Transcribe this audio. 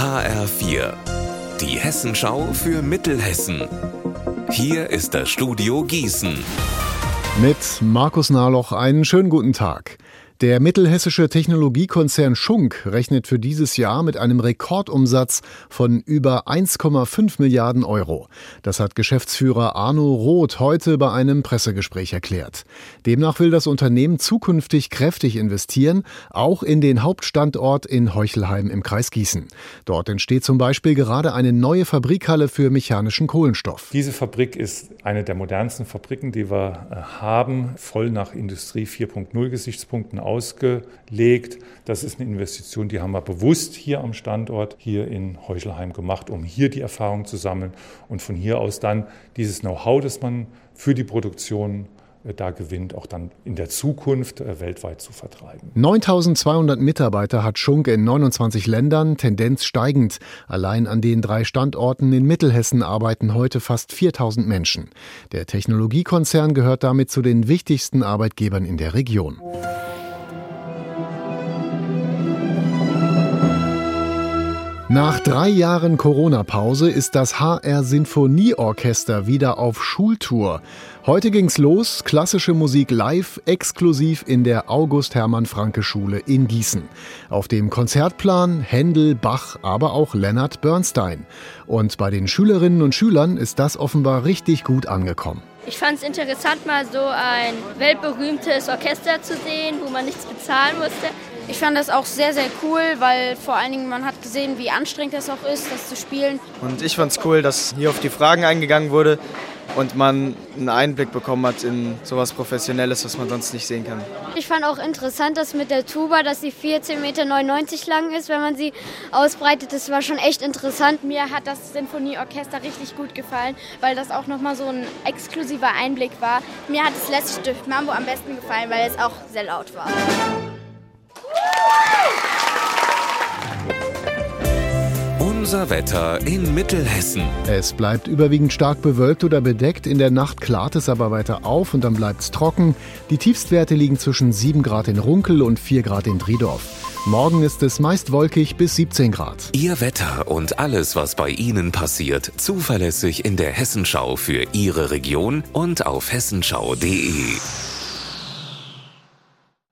HR4, die Hessenschau für Mittelhessen. Hier ist das Studio Gießen. Mit Markus Nahloch einen schönen guten Tag. Der mittelhessische Technologiekonzern Schunk rechnet für dieses Jahr mit einem Rekordumsatz von über 1,5 Milliarden Euro. Das hat Geschäftsführer Arno Roth heute bei einem Pressegespräch erklärt. Demnach will das Unternehmen zukünftig kräftig investieren, auch in den Hauptstandort in Heuchelheim im Kreis Gießen. Dort entsteht zum Beispiel gerade eine neue Fabrikhalle für mechanischen Kohlenstoff. Diese Fabrik ist eine der modernsten Fabriken, die wir äh, haben, voll nach Industrie 4.0 Gesichtspunkten ausgelegt. Das ist eine Investition, die haben wir bewusst hier am Standort, hier in Heuchelheim gemacht, um hier die Erfahrung zu sammeln und von hier aus dann dieses Know-how, das man für die Produktion äh, da gewinnt, auch dann in der Zukunft äh, weltweit zu vertreiben. 9200 Mitarbeiter hat Schunk in 29 Ländern, Tendenz steigend. Allein an den drei Standorten in Mittelhessen arbeiten heute fast 4000 Menschen. Der Technologiekonzern gehört damit zu den wichtigsten Arbeitgebern in der Region. Nach drei Jahren Corona-Pause ist das HR Sinfonieorchester wieder auf Schultour. Heute ging's los, klassische Musik live, exklusiv in der August Hermann Franke Schule in Gießen. Auf dem Konzertplan Händel, Bach, aber auch Leonard Bernstein. Und bei den Schülerinnen und Schülern ist das offenbar richtig gut angekommen. Ich fand es interessant, mal so ein weltberühmtes Orchester zu sehen, wo man nichts bezahlen musste. Ich fand das auch sehr, sehr cool, weil vor allen Dingen man hat gesehen, wie anstrengend es auch ist, das zu spielen. Und ich fand es cool, dass hier auf die Fragen eingegangen wurde und man einen Einblick bekommen hat in sowas Professionelles, was man sonst nicht sehen kann. Ich fand auch interessant, dass mit der Tuba, dass sie 14,99 Meter lang ist, wenn man sie ausbreitet. Das war schon echt interessant. Mir hat das Sinfonieorchester richtig gut gefallen, weil das auch nochmal so ein exklusiver Einblick war. Mir hat das letzte Stift Mambo am besten gefallen, weil es auch sehr laut war. Unser Wetter in Mittelhessen. Es bleibt überwiegend stark bewölkt oder bedeckt. In der Nacht klart es aber weiter auf und dann bleibt es trocken. Die Tiefstwerte liegen zwischen 7 Grad in Runkel und 4 Grad in Driedorf. Morgen ist es meist wolkig bis 17 Grad. Ihr Wetter und alles, was bei Ihnen passiert, zuverlässig in der Hessenschau für Ihre Region und auf hessenschau.de.